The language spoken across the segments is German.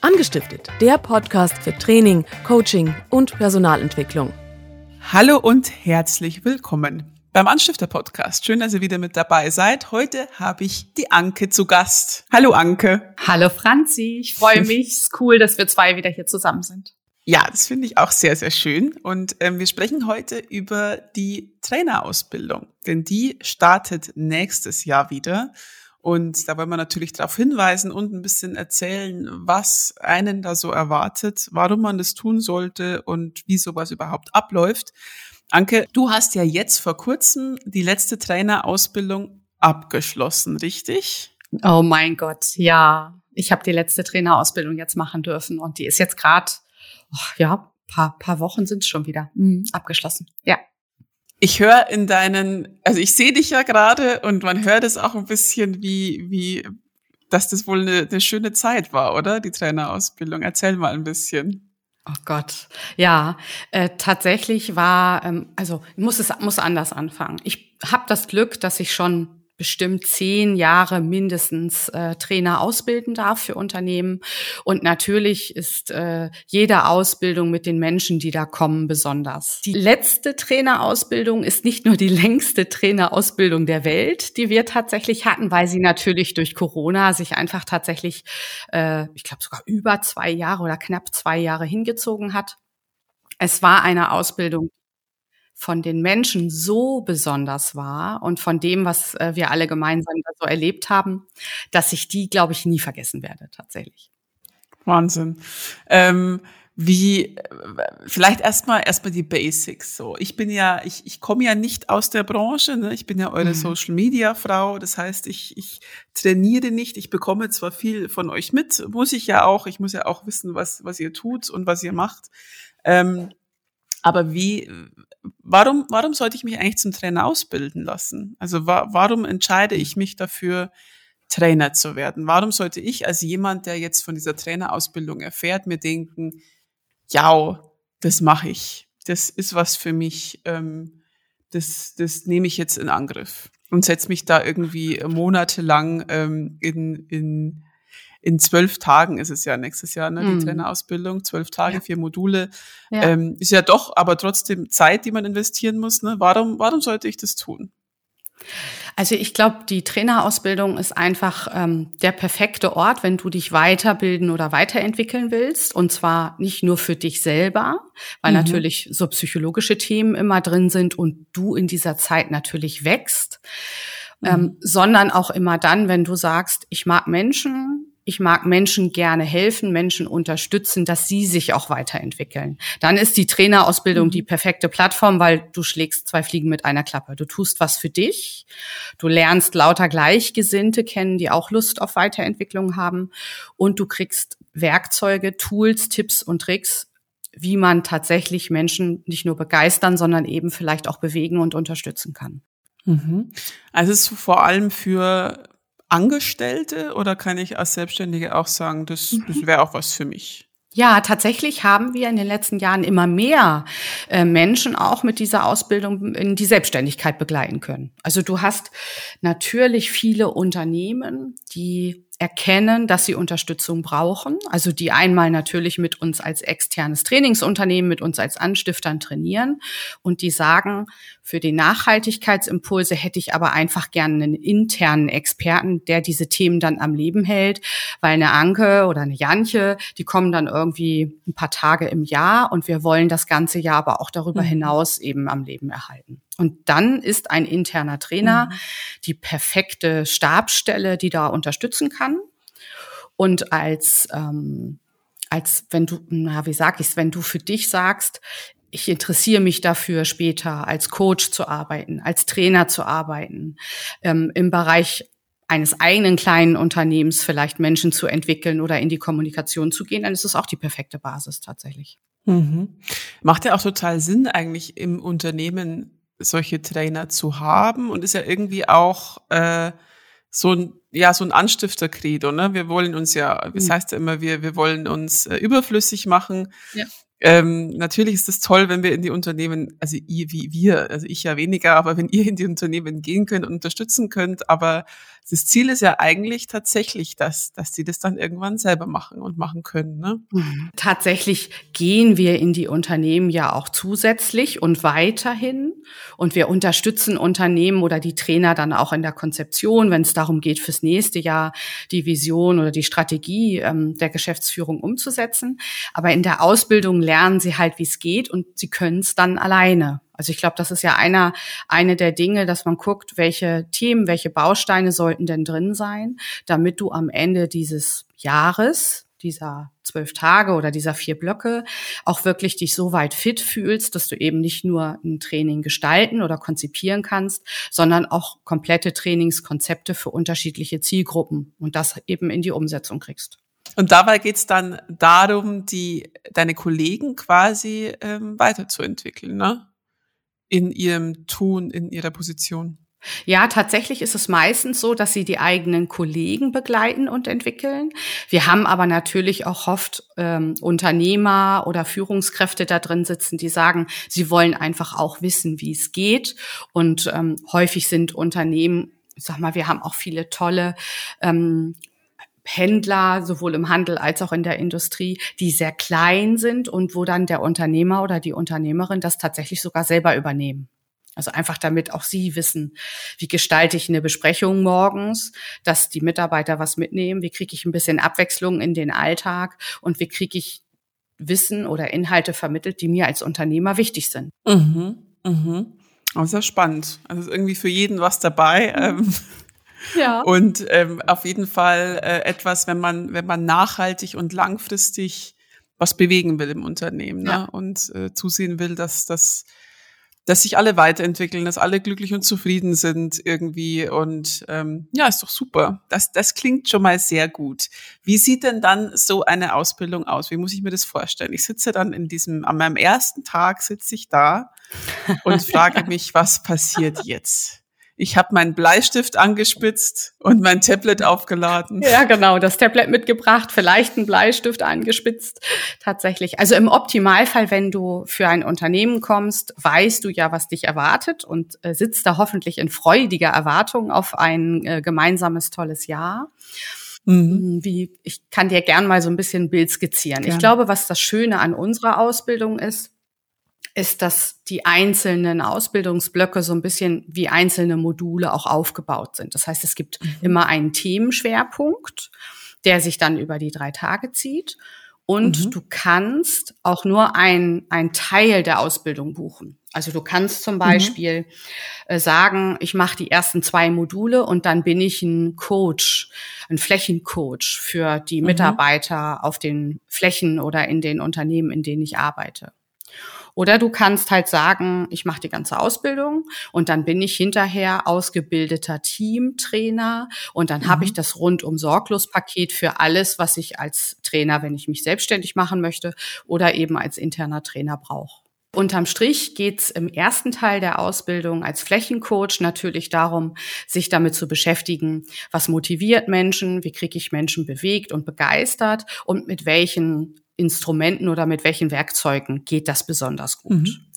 Angestiftet, der Podcast für Training, Coaching und Personalentwicklung. Hallo und herzlich willkommen beim Anstifter Podcast. Schön, dass ihr wieder mit dabei seid. Heute habe ich die Anke zu Gast. Hallo Anke. Hallo Franzi. Ich freue mich. Es ist cool, dass wir zwei wieder hier zusammen sind. Ja, das finde ich auch sehr, sehr schön. Und ähm, wir sprechen heute über die Trainerausbildung, denn die startet nächstes Jahr wieder. Und da wollen wir natürlich darauf hinweisen und ein bisschen erzählen, was einen da so erwartet, warum man das tun sollte und wie sowas überhaupt abläuft. Anke, du hast ja jetzt vor kurzem die letzte Trainerausbildung abgeschlossen, richtig? Oh mein Gott, ja. Ich habe die letzte Trainerausbildung jetzt machen dürfen und die ist jetzt gerade oh, ja, paar, paar Wochen sind es schon wieder mhm, abgeschlossen. Ja. Ich höre in deinen, also ich sehe dich ja gerade und man hört es auch ein bisschen, wie, wie, dass das wohl eine, eine schöne Zeit war, oder? Die Trainerausbildung. Erzähl mal ein bisschen. Oh Gott, ja, äh, tatsächlich war, ähm, also muss es muss anders anfangen. Ich habe das Glück, dass ich schon bestimmt zehn Jahre mindestens äh, Trainer ausbilden darf für Unternehmen. Und natürlich ist äh, jede Ausbildung mit den Menschen, die da kommen, besonders. Die letzte Trainerausbildung ist nicht nur die längste Trainerausbildung der Welt, die wir tatsächlich hatten, weil sie natürlich durch Corona sich einfach tatsächlich, äh, ich glaube sogar über zwei Jahre oder knapp zwei Jahre hingezogen hat. Es war eine Ausbildung, von den Menschen so besonders war und von dem, was äh, wir alle gemeinsam so erlebt haben, dass ich die, glaube ich, nie vergessen werde, tatsächlich. Wahnsinn. Ähm, wie, vielleicht erstmal erstmal die Basics so. Ich bin ja, ich, ich komme ja nicht aus der Branche, ne? ich bin ja eure mhm. Social Media Frau, das heißt, ich, ich trainiere nicht, ich bekomme zwar viel von euch mit, muss ich ja auch, ich muss ja auch wissen, was, was ihr tut und was ihr macht. Ähm, aber wie, warum, warum sollte ich mich eigentlich zum Trainer ausbilden lassen? Also wa warum entscheide ich mich dafür, Trainer zu werden? Warum sollte ich als jemand, der jetzt von dieser Trainerausbildung erfährt, mir denken, ja, das mache ich, das ist was für mich, ähm, das, das nehme ich jetzt in Angriff und setze mich da irgendwie monatelang ähm, in, in in zwölf Tagen ist es ja nächstes Jahr, ne, die mm. Trainerausbildung, zwölf Tage, ja. vier Module. Ja. Ähm, ist ja doch, aber trotzdem Zeit, die man investieren muss. Ne? Warum, warum sollte ich das tun? Also ich glaube, die Trainerausbildung ist einfach ähm, der perfekte Ort, wenn du dich weiterbilden oder weiterentwickeln willst. Und zwar nicht nur für dich selber, weil mhm. natürlich so psychologische Themen immer drin sind und du in dieser Zeit natürlich wächst, mhm. ähm, sondern auch immer dann, wenn du sagst, ich mag Menschen, ich mag Menschen gerne helfen, Menschen unterstützen, dass sie sich auch weiterentwickeln. Dann ist die Trainerausbildung mhm. die perfekte Plattform, weil du schlägst zwei Fliegen mit einer Klappe. Du tust was für dich, du lernst lauter Gleichgesinnte kennen, die auch Lust auf Weiterentwicklung haben und du kriegst Werkzeuge, Tools, Tipps und Tricks, wie man tatsächlich Menschen nicht nur begeistern, sondern eben vielleicht auch bewegen und unterstützen kann. Mhm. Also es ist vor allem für Angestellte oder kann ich als Selbstständige auch sagen, das, das mhm. wäre auch was für mich? Ja, tatsächlich haben wir in den letzten Jahren immer mehr äh, Menschen auch mit dieser Ausbildung in die Selbstständigkeit begleiten können. Also du hast natürlich viele Unternehmen, die erkennen, dass sie Unterstützung brauchen, also die einmal natürlich mit uns als externes Trainingsunternehmen, mit uns als Anstiftern trainieren und die sagen, für die Nachhaltigkeitsimpulse hätte ich aber einfach gerne einen internen Experten, der diese Themen dann am Leben hält, weil eine Anke oder eine Jantje, die kommen dann irgendwie ein paar Tage im Jahr und wir wollen das ganze Jahr aber auch darüber mhm. hinaus eben am Leben erhalten. Und dann ist ein interner Trainer mhm. die perfekte Stabstelle, die da unterstützen kann. Und als, ähm, als wenn du, na, wie sag ich's, wenn du für dich sagst, ich interessiere mich dafür, später als Coach zu arbeiten, als Trainer zu arbeiten, ähm, im Bereich eines eigenen kleinen Unternehmens vielleicht Menschen zu entwickeln oder in die Kommunikation zu gehen, dann ist es auch die perfekte Basis tatsächlich. Mhm. Macht ja auch total Sinn, eigentlich im Unternehmen solche Trainer zu haben und ist ja irgendwie auch äh, so ein ja so ein Anstiftercredo, ne? Wir wollen uns ja, das mhm. heißt ja immer, wir wir wollen uns äh, überflüssig machen. Ja. Ähm, natürlich ist es toll, wenn wir in die Unternehmen, also ihr wie wir, also ich ja weniger, aber wenn ihr in die Unternehmen gehen könnt und unterstützen könnt, aber das Ziel ist ja eigentlich tatsächlich, dass, dass die das dann irgendwann selber machen und machen können. Ne? Mhm. Tatsächlich gehen wir in die Unternehmen ja auch zusätzlich und weiterhin. Und wir unterstützen Unternehmen oder die Trainer dann auch in der Konzeption, wenn es darum geht, fürs nächste Jahr die Vision oder die Strategie ähm, der Geschäftsführung umzusetzen. Aber in der Ausbildung lernen sie halt, wie es geht und sie können es dann alleine. Also ich glaube, das ist ja einer, eine der Dinge, dass man guckt, welche Themen, welche Bausteine sollten denn drin sein, damit du am Ende dieses Jahres, dieser zwölf Tage oder dieser vier Blöcke auch wirklich dich so weit fit fühlst, dass du eben nicht nur ein Training gestalten oder konzipieren kannst, sondern auch komplette Trainingskonzepte für unterschiedliche Zielgruppen und das eben in die Umsetzung kriegst. Und dabei geht's dann darum, die deine Kollegen quasi ähm, weiterzuentwickeln, ne? In ihrem Tun, in ihrer Position? Ja, tatsächlich ist es meistens so, dass sie die eigenen Kollegen begleiten und entwickeln. Wir haben aber natürlich auch oft ähm, Unternehmer oder Führungskräfte da drin sitzen, die sagen, sie wollen einfach auch wissen, wie es geht. Und ähm, häufig sind Unternehmen ich sag mal, wir haben auch viele tolle ähm, Händler, sowohl im Handel als auch in der Industrie, die sehr klein sind und wo dann der Unternehmer oder die Unternehmerin das tatsächlich sogar selber übernehmen. Also einfach damit auch Sie wissen, wie gestalte ich eine Besprechung morgens, dass die Mitarbeiter was mitnehmen, wie kriege ich ein bisschen Abwechslung in den Alltag und wie kriege ich Wissen oder Inhalte vermittelt, die mir als Unternehmer wichtig sind. Mhm, mhm. Oh, sehr spannend. Also irgendwie für jeden was dabei. Mhm. Ähm ja. Und ähm, auf jeden Fall äh, etwas, wenn man, wenn man nachhaltig und langfristig was bewegen will im Unternehmen ne? ja. und äh, zusehen will, dass, dass, dass sich alle weiterentwickeln, dass alle glücklich und zufrieden sind irgendwie. Und ähm, ja, ist doch super. Das, das klingt schon mal sehr gut. Wie sieht denn dann so eine Ausbildung aus? Wie muss ich mir das vorstellen? Ich sitze dann in diesem, an meinem ersten Tag sitze ich da und frage mich, was passiert jetzt? Ich habe meinen Bleistift angespitzt und mein Tablet aufgeladen. Ja, genau, das Tablet mitgebracht, vielleicht einen Bleistift angespitzt. Tatsächlich. Also im Optimalfall, wenn du für ein Unternehmen kommst, weißt du ja, was dich erwartet und äh, sitzt da hoffentlich in freudiger Erwartung auf ein äh, gemeinsames tolles Jahr. Mhm. Wie, ich kann dir gern mal so ein bisschen ein Bild skizzieren. Gerne. Ich glaube, was das Schöne an unserer Ausbildung ist, ist, dass die einzelnen Ausbildungsblöcke so ein bisschen wie einzelne Module auch aufgebaut sind. Das heißt, es gibt mhm. immer einen Themenschwerpunkt, der sich dann über die drei Tage zieht. Und mhm. du kannst auch nur ein, ein Teil der Ausbildung buchen. Also du kannst zum mhm. Beispiel mhm. sagen, ich mache die ersten zwei Module und dann bin ich ein Coach, ein Flächencoach für die mhm. Mitarbeiter auf den Flächen oder in den Unternehmen, in denen ich arbeite. Oder du kannst halt sagen, ich mache die ganze Ausbildung und dann bin ich hinterher ausgebildeter Teamtrainer und dann mhm. habe ich das rundum sorglos Paket für alles, was ich als Trainer, wenn ich mich selbstständig machen möchte oder eben als interner Trainer brauche. Unterm Strich geht's im ersten Teil der Ausbildung als Flächencoach natürlich darum, sich damit zu beschäftigen, was motiviert Menschen, wie kriege ich Menschen bewegt und begeistert und mit welchen Instrumenten oder mit welchen Werkzeugen geht das besonders gut. Mhm.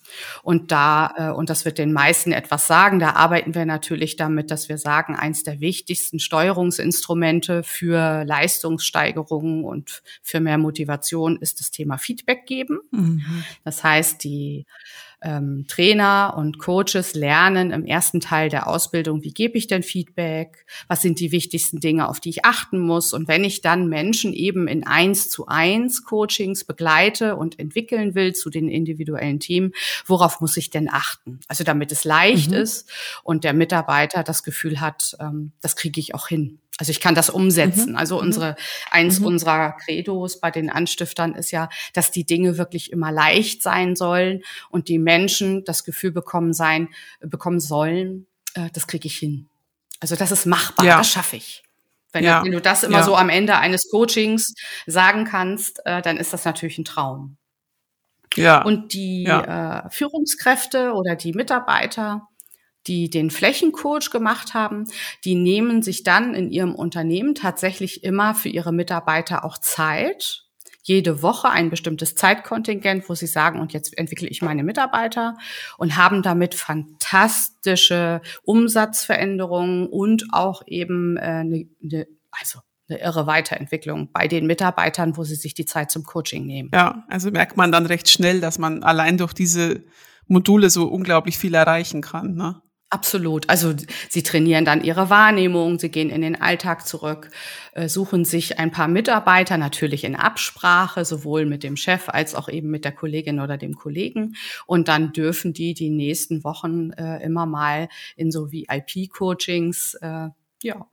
Und da, äh, und das wird den meisten etwas sagen, da arbeiten wir natürlich damit, dass wir sagen, eins der wichtigsten Steuerungsinstrumente für Leistungssteigerungen und für mehr Motivation ist das Thema Feedback geben. Mhm. Das heißt, die ähm, Trainer und Coaches lernen im ersten Teil der Ausbildung, wie gebe ich denn Feedback, was sind die wichtigsten Dinge, auf die ich achten muss. Und wenn ich dann Menschen eben in eins zu eins Coachings begleite und entwickeln will zu den individuellen Themen, worauf muss ich denn achten? Also damit es leicht mhm. ist und der Mitarbeiter das Gefühl hat, ähm, das kriege ich auch hin. Also ich kann das umsetzen. Mhm. Also mhm. unsere, eins mhm. unserer Credos bei den Anstiftern ist ja, dass die Dinge wirklich immer leicht sein sollen und die Menschen das Gefühl bekommen sein, bekommen sollen, äh, das kriege ich hin. Also das ist machbar, ja. das schaffe ich. Wenn, ja. du, wenn, du, das immer ja. so am Ende eines Coachings sagen kannst, äh, dann ist das natürlich ein Traum. Ja. Und die ja. äh, Führungskräfte oder die Mitarbeiter, die den Flächencoach gemacht haben, die nehmen sich dann in ihrem Unternehmen tatsächlich immer für ihre Mitarbeiter auch Zeit, jede Woche ein bestimmtes Zeitkontingent, wo sie sagen, und jetzt entwickle ich meine Mitarbeiter und haben damit fantastische Umsatzveränderungen und auch eben äh, eine, eine also eine irre Weiterentwicklung bei den Mitarbeitern, wo sie sich die Zeit zum Coaching nehmen. Ja, also merkt man dann recht schnell, dass man allein durch diese Module so unglaublich viel erreichen kann. Ne? Absolut. Also sie trainieren dann ihre Wahrnehmung, sie gehen in den Alltag zurück, äh, suchen sich ein paar Mitarbeiter, natürlich in Absprache, sowohl mit dem Chef als auch eben mit der Kollegin oder dem Kollegen. Und dann dürfen die die nächsten Wochen äh, immer mal in so VIP-Coachings äh, ja,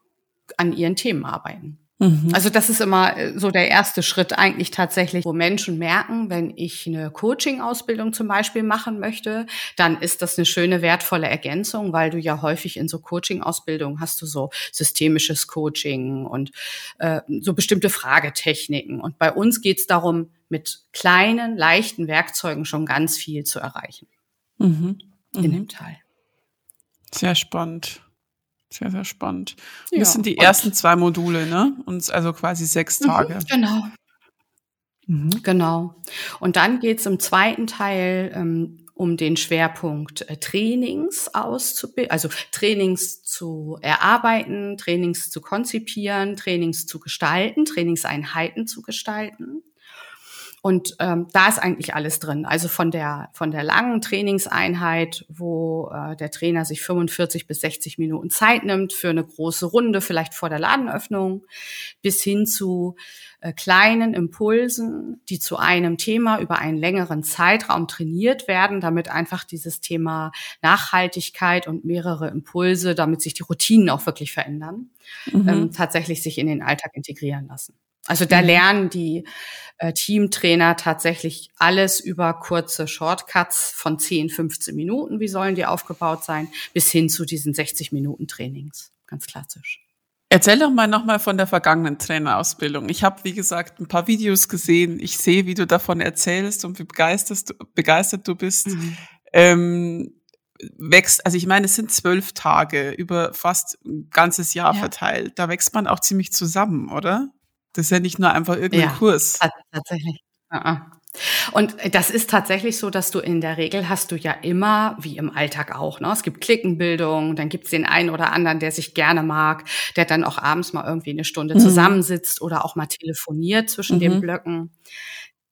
an ihren Themen arbeiten. Mhm. Also das ist immer äh, so der erste Schritt eigentlich tatsächlich, wo Menschen merken, wenn ich eine Coaching-Ausbildung zum Beispiel machen möchte, dann ist das eine schöne, wertvolle Ergänzung, weil du ja häufig in so Coaching-Ausbildungen hast du so systemisches Coaching und äh, so bestimmte Fragetechniken. Und bei uns geht es darum, mit kleinen, leichten Werkzeugen schon ganz viel zu erreichen. Mhm. Mhm. In dem Teil. Sehr spannend. Sehr, sehr spannend. Ja, das sind die ersten zwei Module, ne? Und also quasi sechs mhm, Tage. Mhm, genau. Mhm. Genau. Und dann geht's im zweiten Teil ähm, um den Schwerpunkt äh, Trainings auszubilden, also Trainings zu erarbeiten, Trainings zu konzipieren, Trainings zu gestalten, Trainingseinheiten zu gestalten. Und ähm, da ist eigentlich alles drin. Also von der, von der langen Trainingseinheit, wo äh, der Trainer sich 45 bis 60 Minuten Zeit nimmt für eine große Runde, vielleicht vor der Ladenöffnung, bis hin zu äh, kleinen Impulsen, die zu einem Thema über einen längeren Zeitraum trainiert werden, damit einfach dieses Thema Nachhaltigkeit und mehrere Impulse, damit sich die Routinen auch wirklich verändern, mhm. ähm, tatsächlich sich in den Alltag integrieren lassen. Also da mhm. lernen die äh, Teamtrainer tatsächlich alles über kurze Shortcuts von 10, 15 Minuten, wie sollen die aufgebaut sein, bis hin zu diesen 60 Minuten Trainings. Ganz klassisch. Erzähl doch mal nochmal von der vergangenen Trainerausbildung. Ich habe, wie gesagt, ein paar Videos gesehen. Ich sehe, wie du davon erzählst und wie begeistert du, begeistert du bist. Mhm. Ähm, wächst, also ich meine, es sind zwölf Tage über fast ein ganzes Jahr ja. verteilt. Da wächst man auch ziemlich zusammen, oder? Das ist ja nicht nur einfach irgendein ja, Kurs. Tatsächlich. Und das ist tatsächlich so, dass du in der Regel hast du ja immer, wie im Alltag auch, ne? Es gibt Klickenbildung, dann gibt es den einen oder anderen, der sich gerne mag, der dann auch abends mal irgendwie eine Stunde mhm. zusammensitzt oder auch mal telefoniert zwischen mhm. den Blöcken.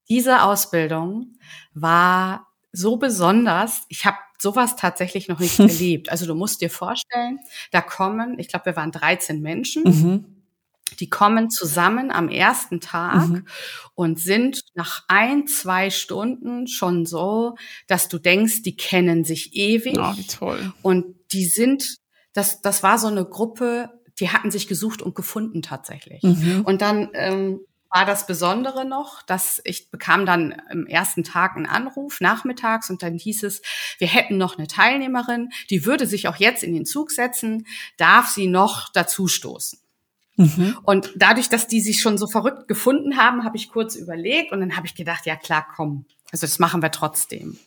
Diese Ausbildung war so besonders. Ich habe sowas tatsächlich noch nicht erlebt. Also du musst dir vorstellen, da kommen, ich glaube, wir waren 13 Menschen. Mhm die kommen zusammen am ersten Tag mhm. und sind nach ein, zwei Stunden schon so, dass du denkst, die kennen sich ewig. Oh, wie toll. Und die sind, das, das war so eine Gruppe, die hatten sich gesucht und gefunden tatsächlich. Mhm. Und dann ähm, war das Besondere noch, dass ich bekam dann im ersten Tag einen Anruf nachmittags und dann hieß es, wir hätten noch eine Teilnehmerin, die würde sich auch jetzt in den Zug setzen, darf sie noch dazu stoßen. Mhm. Und dadurch, dass die sich schon so verrückt gefunden haben, habe ich kurz überlegt und dann habe ich gedacht, ja klar, komm. Also das machen wir trotzdem.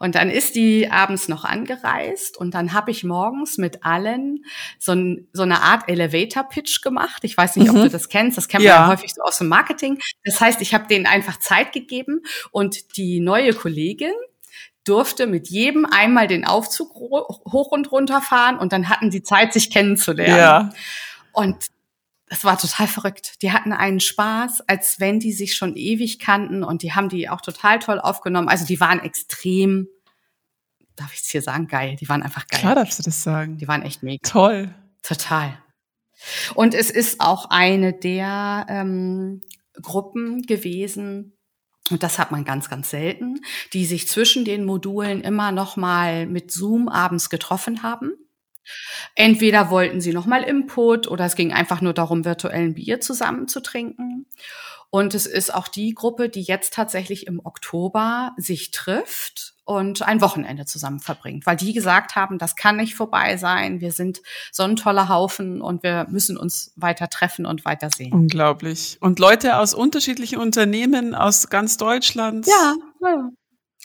Und dann ist die abends noch angereist und dann habe ich morgens mit allen so, ein, so eine Art Elevator-Pitch gemacht. Ich weiß nicht, mhm. ob du das kennst. Das kennt man ja. ja häufig so aus dem Marketing. Das heißt, ich habe denen einfach Zeit gegeben und die neue Kollegin, durfte mit jedem einmal den Aufzug hoch und runter fahren und dann hatten sie Zeit, sich kennenzulernen. Ja. Und das war total verrückt. Die hatten einen Spaß, als wenn die sich schon ewig kannten und die haben die auch total toll aufgenommen. Also die waren extrem, darf ich es hier sagen, geil. Die waren einfach geil. Klar darfst du das sagen. Die waren echt mega. Toll. Total. Und es ist auch eine der ähm, Gruppen gewesen, und das hat man ganz, ganz selten, die sich zwischen den Modulen immer noch mal mit Zoom abends getroffen haben Entweder wollten sie nochmal Input oder es ging einfach nur darum, virtuellen Bier zusammen zu trinken. Und es ist auch die Gruppe, die jetzt tatsächlich im Oktober sich trifft und ein Wochenende zusammen verbringt, weil die gesagt haben, das kann nicht vorbei sein. Wir sind so ein toller Haufen und wir müssen uns weiter treffen und weiter sehen. Unglaublich. Und Leute aus unterschiedlichen Unternehmen aus ganz Deutschland. Ja, ja.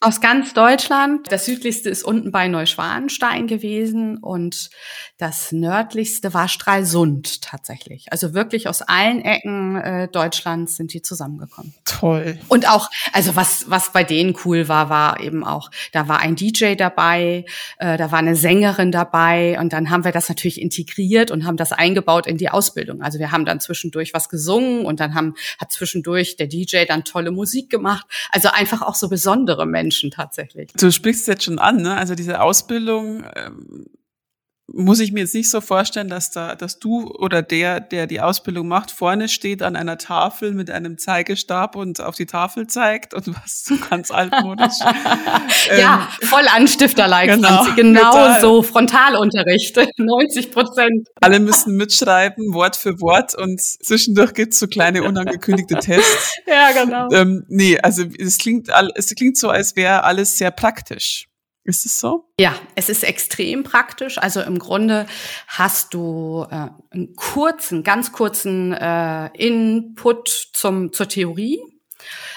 Aus ganz Deutschland. Das südlichste ist unten bei Neuschwanstein gewesen und das nördlichste war Stralsund tatsächlich. Also wirklich aus allen Ecken äh, Deutschlands sind die zusammengekommen. Toll. Und auch, also was, was bei denen cool war, war eben auch, da war ein DJ dabei, äh, da war eine Sängerin dabei und dann haben wir das natürlich integriert und haben das eingebaut in die Ausbildung. Also wir haben dann zwischendurch was gesungen und dann haben, hat zwischendurch der DJ dann tolle Musik gemacht. Also einfach auch so besondere Menschen. Menschen tatsächlich. Du sprichst jetzt schon an, ne? Also diese Ausbildung ähm, muss ich mir jetzt nicht so vorstellen, dass da, dass du oder der, der die Ausbildung macht, vorne steht an einer Tafel mit einem Zeigestab und auf die Tafel zeigt und was so ganz altmodisch. ja, ähm, voll Anstifterlike, genau, genau so Frontalunterricht, 90 Prozent. Alle müssen mitschreiben, Wort für Wort und zwischendurch gibt's so kleine unangekündigte Tests. ja, genau. Ähm, nee, also es klingt, es klingt so, als wäre alles sehr praktisch. Ist es so? Ja, es ist extrem praktisch. Also im Grunde hast du äh, einen kurzen, ganz kurzen äh, Input zum, zur Theorie.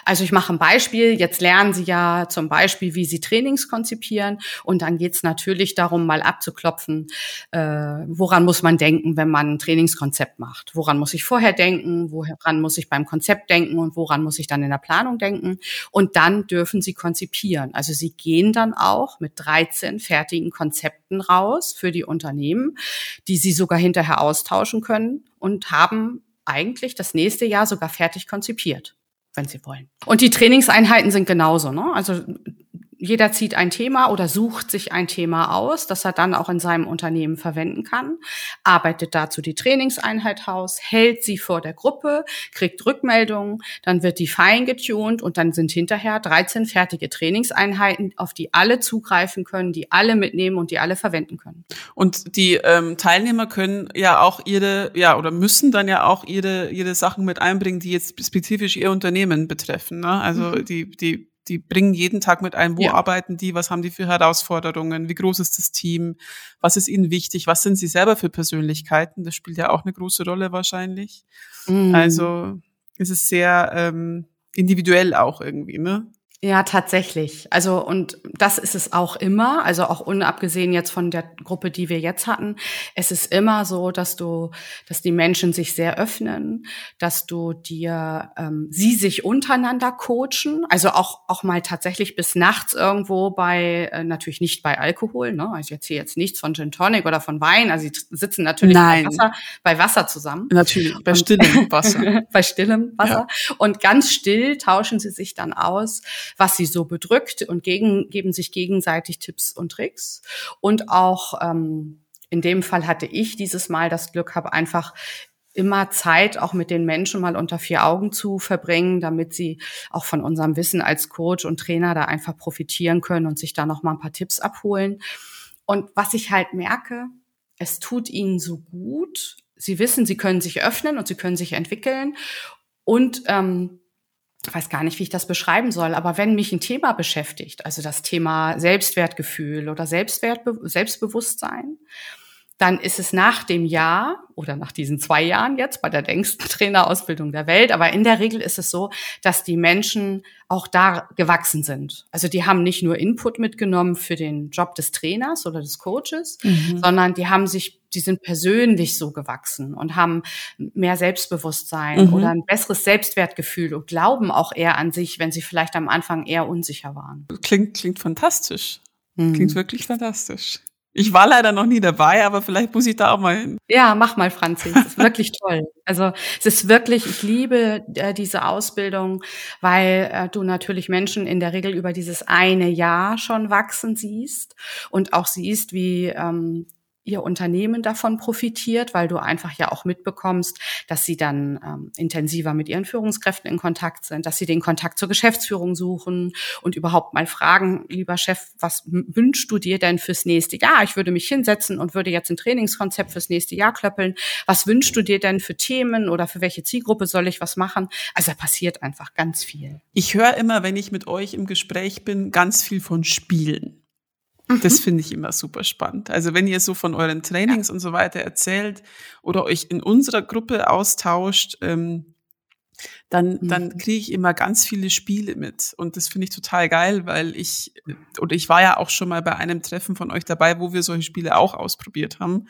Also ich mache ein Beispiel. Jetzt lernen Sie ja zum Beispiel, wie Sie Trainings konzipieren. Und dann geht es natürlich darum, mal abzuklopfen, äh, woran muss man denken, wenn man ein Trainingskonzept macht. Woran muss ich vorher denken, woran muss ich beim Konzept denken und woran muss ich dann in der Planung denken. Und dann dürfen Sie konzipieren. Also Sie gehen dann auch mit 13 fertigen Konzepten raus für die Unternehmen, die Sie sogar hinterher austauschen können und haben eigentlich das nächste Jahr sogar fertig konzipiert wenn sie wollen. Und die Trainingseinheiten sind genauso. Ne? Also jeder zieht ein Thema oder sucht sich ein Thema aus, das er dann auch in seinem Unternehmen verwenden kann, arbeitet dazu die Trainingseinheit aus, hält sie vor der Gruppe, kriegt Rückmeldungen, dann wird die fein getuned und dann sind hinterher 13 fertige Trainingseinheiten, auf die alle zugreifen können, die alle mitnehmen und die alle verwenden können. Und die ähm, Teilnehmer können ja auch ihre, ja, oder müssen dann ja auch ihre, ihre Sachen mit einbringen, die jetzt spezifisch ihr Unternehmen betreffen. Ne? Also mhm. die, die die bringen jeden Tag mit ein, wo ja. arbeiten die, was haben die für Herausforderungen, wie groß ist das Team, was ist ihnen wichtig, was sind sie selber für Persönlichkeiten, das spielt ja auch eine große Rolle wahrscheinlich. Mhm. Also es ist sehr ähm, individuell auch irgendwie, ne? Ja, tatsächlich. Also, und das ist es auch immer, also auch unabgesehen jetzt von der Gruppe, die wir jetzt hatten. Es ist immer so, dass du, dass die Menschen sich sehr öffnen, dass du dir, ähm, sie sich untereinander coachen, also auch, auch mal tatsächlich bis nachts irgendwo bei, äh, natürlich nicht bei Alkohol, ne? Also jetzt hier jetzt nichts von Gin Tonic oder von Wein, also sie sitzen natürlich Nein. bei Wasser, bei Wasser zusammen. Natürlich, bei stillem Wasser. bei stillem Wasser. Ja. Und ganz still tauschen sie sich dann aus was sie so bedrückt und gegen, geben sich gegenseitig Tipps und Tricks. Und auch ähm, in dem Fall hatte ich dieses Mal das Glück, habe einfach immer Zeit auch mit den Menschen mal unter vier Augen zu verbringen, damit sie auch von unserem Wissen als Coach und Trainer da einfach profitieren können und sich da noch mal ein paar Tipps abholen. Und was ich halt merke, es tut ihnen so gut. Sie wissen, sie können sich öffnen und sie können sich entwickeln. Und ähm, ich weiß gar nicht, wie ich das beschreiben soll, aber wenn mich ein Thema beschäftigt, also das Thema Selbstwertgefühl oder Selbstwert, Selbstbewusstsein, dann ist es nach dem Jahr oder nach diesen zwei Jahren jetzt bei der längsten Trainerausbildung der Welt, aber in der Regel ist es so, dass die Menschen auch da gewachsen sind. Also die haben nicht nur Input mitgenommen für den Job des Trainers oder des Coaches, mhm. sondern die haben sich, die sind persönlich so gewachsen und haben mehr Selbstbewusstsein mhm. oder ein besseres Selbstwertgefühl und glauben auch eher an sich, wenn sie vielleicht am Anfang eher unsicher waren. Klingt, klingt fantastisch. Mhm. Klingt wirklich fantastisch. Ich war leider noch nie dabei, aber vielleicht muss ich da auch mal hin. Ja, mach mal, Franzi. Das ist wirklich toll. Also es ist wirklich, ich liebe äh, diese Ausbildung, weil äh, du natürlich Menschen in der Regel über dieses eine Jahr schon wachsen siehst und auch siehst, wie ähm, ihr Unternehmen davon profitiert, weil du einfach ja auch mitbekommst, dass sie dann ähm, intensiver mit ihren Führungskräften in Kontakt sind, dass sie den Kontakt zur Geschäftsführung suchen und überhaupt mal fragen, lieber Chef, was wünschst du dir denn fürs nächste Jahr? Ich würde mich hinsetzen und würde jetzt ein Trainingskonzept fürs nächste Jahr klöppeln. Was wünschst du dir denn für Themen oder für welche Zielgruppe soll ich was machen? Also da passiert einfach ganz viel. Ich höre immer, wenn ich mit euch im Gespräch bin, ganz viel von Spielen. Das mhm. finde ich immer super spannend. Also wenn ihr so von euren Trainings ja. und so weiter erzählt oder euch in unserer Gruppe austauscht, ähm, dann, mhm. dann kriege ich immer ganz viele Spiele mit. Und das finde ich total geil, weil ich, oder ich war ja auch schon mal bei einem Treffen von euch dabei, wo wir solche Spiele auch ausprobiert haben.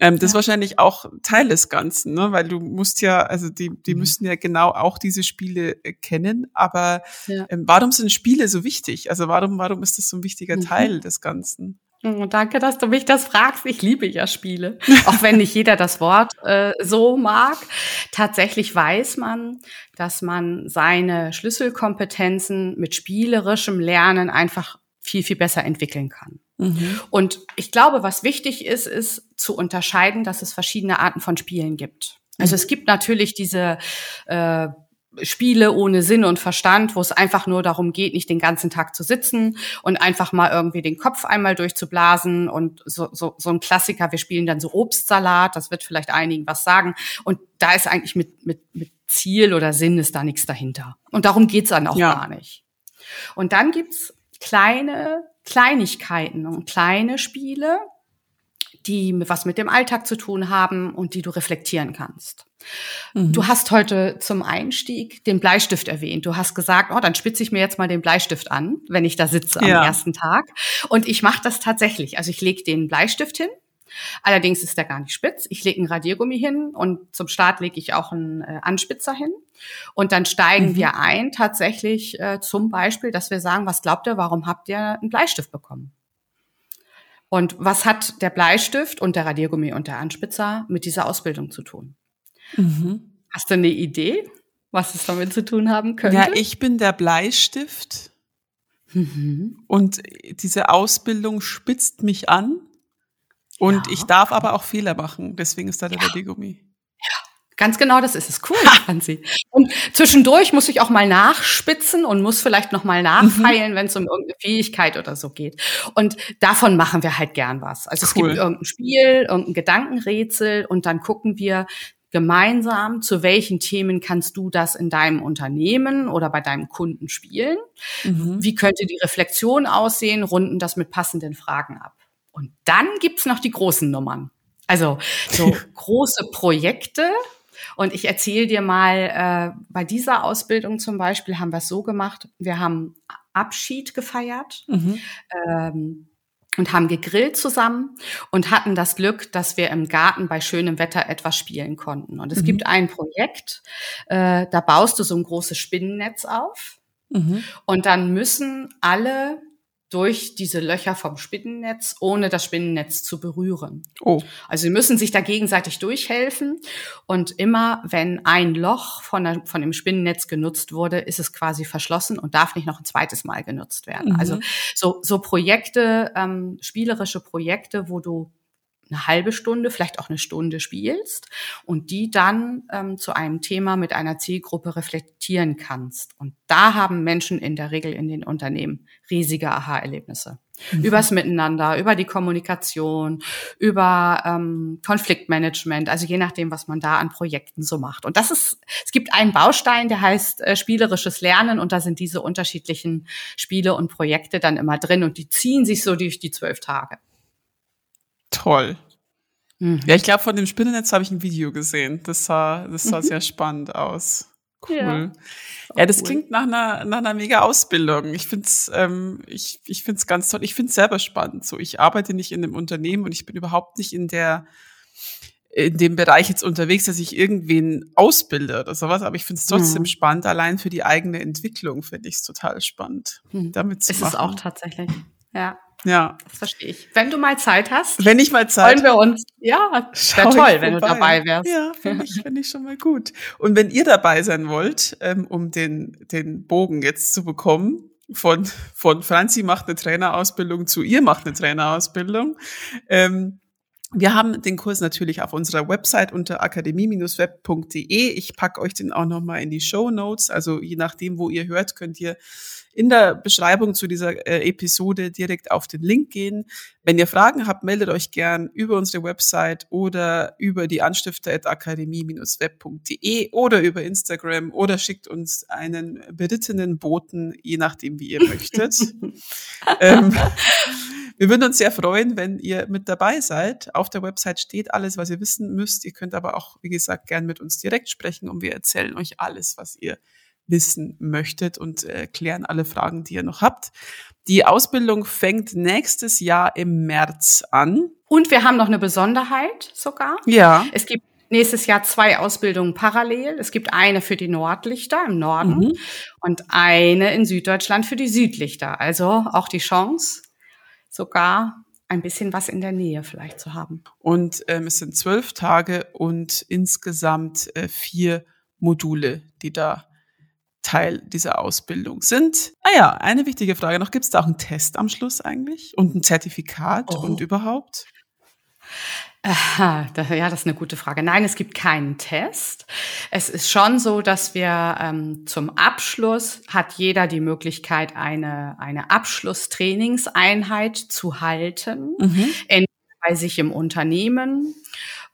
Ähm, das ja. ist wahrscheinlich auch Teil des Ganzen, ne? weil du musst ja, also die, die mhm. müssen ja genau auch diese Spiele äh, kennen. Aber ja. ähm, warum sind Spiele so wichtig? Also warum, warum ist das so ein wichtiger mhm. Teil des Ganzen? Oh, danke, dass du mich das fragst. Ich liebe ja Spiele, auch wenn nicht jeder das Wort äh, so mag. Tatsächlich weiß man, dass man seine Schlüsselkompetenzen mit spielerischem Lernen einfach viel, viel besser entwickeln kann. Mhm. Und ich glaube, was wichtig ist, ist zu unterscheiden, dass es verschiedene Arten von Spielen gibt. Also mhm. es gibt natürlich diese äh, Spiele ohne Sinn und Verstand, wo es einfach nur darum geht, nicht den ganzen Tag zu sitzen und einfach mal irgendwie den Kopf einmal durchzublasen und so, so, so ein Klassiker, wir spielen dann so Obstsalat, das wird vielleicht einigen was sagen und da ist eigentlich mit, mit, mit Ziel oder Sinn ist da nichts dahinter. Und darum geht's dann auch ja. gar nicht. Und dann gibt's kleine Kleinigkeiten und kleine Spiele, die was mit dem Alltag zu tun haben und die du reflektieren kannst. Mhm. Du hast heute zum Einstieg den Bleistift erwähnt. Du hast gesagt, oh, dann spitze ich mir jetzt mal den Bleistift an, wenn ich da sitze am ja. ersten Tag. Und ich mache das tatsächlich. Also ich lege den Bleistift hin. Allerdings ist der gar nicht spitz. Ich lege einen Radiergummi hin und zum Start lege ich auch einen äh, Anspitzer hin. Und dann steigen mhm. wir ein tatsächlich äh, zum Beispiel, dass wir sagen, was glaubt ihr, warum habt ihr einen Bleistift bekommen? Und was hat der Bleistift und der Radiergummi und der Anspitzer mit dieser Ausbildung zu tun? Mhm. Hast du eine Idee, was es damit zu tun haben könnte? Ja, ich bin der Bleistift. Mhm. Und diese Ausbildung spitzt mich an. Und ja. ich darf aber auch Fehler machen. Deswegen ist da der ja. Radiergummi. Ganz genau, das ist es. Cool, Franzi. Und zwischendurch muss ich auch mal nachspitzen und muss vielleicht noch mal nachfeilen, mhm. wenn es um irgendeine Fähigkeit oder so geht. Und davon machen wir halt gern was. Also cool. es gibt irgendein Spiel, irgendein Gedankenrätsel und dann gucken wir gemeinsam, zu welchen Themen kannst du das in deinem Unternehmen oder bei deinem Kunden spielen? Mhm. Wie könnte die Reflexion aussehen? Runden das mit passenden Fragen ab. Und dann gibt's noch die großen Nummern. Also so große Projekte, und ich erzähle dir mal, äh, bei dieser Ausbildung zum Beispiel haben wir es so gemacht, wir haben Abschied gefeiert. Mhm. Ähm, und haben gegrillt zusammen und hatten das Glück, dass wir im Garten bei schönem Wetter etwas spielen konnten. Und es mhm. gibt ein Projekt, äh, da baust du so ein großes Spinnennetz auf mhm. und dann müssen alle durch diese Löcher vom Spinnennetz, ohne das Spinnennetz zu berühren. Oh. Also sie müssen sich da gegenseitig durchhelfen. Und immer, wenn ein Loch von, der, von dem Spinnennetz genutzt wurde, ist es quasi verschlossen und darf nicht noch ein zweites Mal genutzt werden. Mhm. Also so, so Projekte, ähm, spielerische Projekte, wo du eine halbe Stunde, vielleicht auch eine Stunde spielst und die dann ähm, zu einem Thema mit einer Zielgruppe reflektieren kannst. Und da haben Menschen in der Regel in den Unternehmen riesige Aha-Erlebnisse. Mhm. Übers Miteinander, über die Kommunikation, über ähm, Konfliktmanagement, also je nachdem, was man da an Projekten so macht. Und das ist, es gibt einen Baustein, der heißt äh, spielerisches Lernen und da sind diese unterschiedlichen Spiele und Projekte dann immer drin und die ziehen sich so durch die zwölf Tage. Toll. Mhm. Ja, ich glaube, von dem Spinnennetz habe ich ein Video gesehen. Das sah, das sah mhm. sehr spannend aus. Cool. Ja, ja das cool. klingt nach einer, nach einer mega Ausbildung. Ich finde es ähm, ich, ich find's ganz toll. Ich finde es selber spannend. So, ich arbeite nicht in einem Unternehmen und ich bin überhaupt nicht in der in dem Bereich jetzt unterwegs, dass ich irgendwen ausbilde oder sowas, aber ich finde es trotzdem mhm. spannend. Allein für die eigene Entwicklung finde ich es total spannend, mhm. damit zu Ist machen. es auch tatsächlich. Ja. Ja. Das verstehe ich. Wenn du mal Zeit hast. Wenn ich mal Zeit Freuen wir uns. Ja, wäre toll, wenn du dabei wärst. Ja, finde ich, find ich schon mal gut. Und wenn ihr dabei sein wollt, ähm, um den, den Bogen jetzt zu bekommen, von, von Franzi macht eine Trainerausbildung zu ihr macht eine Trainerausbildung, ähm, wir haben den Kurs natürlich auf unserer Website unter akademie-web.de. Ich packe euch den auch nochmal in die Show Notes. Also je nachdem, wo ihr hört, könnt ihr in der Beschreibung zu dieser äh, Episode direkt auf den Link gehen. Wenn ihr Fragen habt, meldet euch gern über unsere Website oder über die Anstifter.akademie-web.de oder über Instagram oder schickt uns einen berittenen Boten, je nachdem, wie ihr möchtet. ähm, Wir würden uns sehr freuen, wenn ihr mit dabei seid. Auf der Website steht alles, was ihr wissen müsst. Ihr könnt aber auch, wie gesagt, gern mit uns direkt sprechen und wir erzählen euch alles, was ihr wissen möchtet und äh, klären alle Fragen, die ihr noch habt. Die Ausbildung fängt nächstes Jahr im März an. Und wir haben noch eine Besonderheit sogar. Ja. Es gibt nächstes Jahr zwei Ausbildungen parallel. Es gibt eine für die Nordlichter im Norden mhm. und eine in Süddeutschland für die Südlichter. Also auch die Chance, sogar ein bisschen was in der Nähe vielleicht zu haben. Und ähm, es sind zwölf Tage und insgesamt äh, vier Module, die da Teil dieser Ausbildung sind. Ah ja, eine wichtige Frage noch. Gibt es da auch einen Test am Schluss eigentlich? Und ein Zertifikat oh. und überhaupt? Aha, ja, das ist eine gute Frage. Nein, es gibt keinen Test. Es ist schon so, dass wir ähm, zum Abschluss hat jeder die Möglichkeit, eine, eine Abschlusstrainingseinheit zu halten, mhm. entweder bei sich im Unternehmen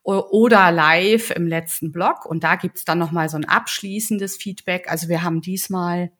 oder live im letzten Blog. Und da gibt's dann nochmal so ein abschließendes Feedback. Also wir haben diesmal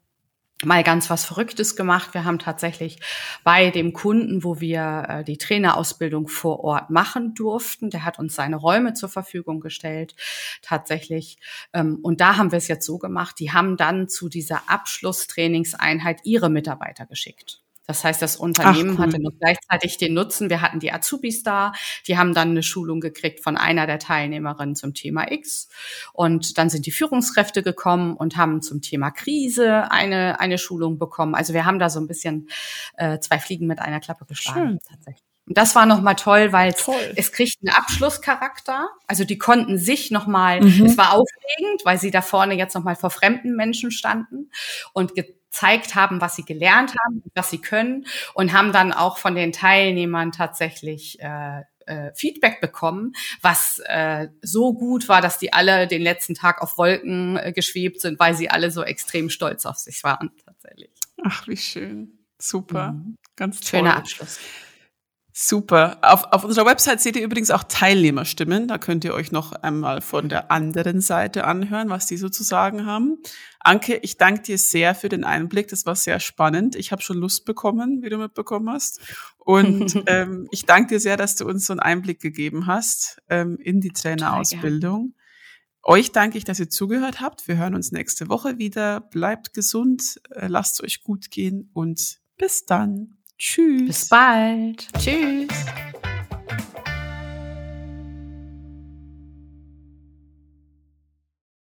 mal ganz was Verrücktes gemacht. Wir haben tatsächlich bei dem Kunden, wo wir äh, die Trainerausbildung vor Ort machen durften, der hat uns seine Räume zur Verfügung gestellt, tatsächlich. Ähm, und da haben wir es jetzt so gemacht, die haben dann zu dieser Abschlusstrainingseinheit ihre Mitarbeiter geschickt. Das heißt, das Unternehmen Ach, cool. hatte noch gleichzeitig den Nutzen. Wir hatten die Azubis da, die haben dann eine Schulung gekriegt von einer der Teilnehmerinnen zum Thema X. Und dann sind die Führungskräfte gekommen und haben zum Thema Krise eine, eine Schulung bekommen. Also wir haben da so ein bisschen äh, zwei Fliegen mit einer Klappe geschlagen, Schön. tatsächlich. Und das war nochmal toll, weil toll. es kriegt einen Abschlusscharakter. Also die konnten sich nochmal, mhm. es war aufregend, weil sie da vorne jetzt nochmal vor fremden Menschen standen und gezeigt haben, was sie gelernt haben, was sie können und haben dann auch von den Teilnehmern tatsächlich äh, äh, Feedback bekommen, was äh, so gut war, dass die alle den letzten Tag auf Wolken äh, geschwebt sind, weil sie alle so extrem stolz auf sich waren tatsächlich. Ach, wie schön. Super. Mhm. Ganz toll. Schöner Abschluss. Super. Auf, auf unserer Website seht ihr übrigens auch Teilnehmerstimmen. Da könnt ihr euch noch einmal von der anderen Seite anhören, was die so zu sagen haben. Anke, ich danke dir sehr für den Einblick. Das war sehr spannend. Ich habe schon Lust bekommen, wie du mitbekommen hast. Und ähm, ich danke dir sehr, dass du uns so einen Einblick gegeben hast ähm, in die Trainerausbildung. Euch danke ich, dass ihr zugehört habt. Wir hören uns nächste Woche wieder. Bleibt gesund, äh, lasst euch gut gehen und bis dann. Tschüss. Bis bald. Tschüss.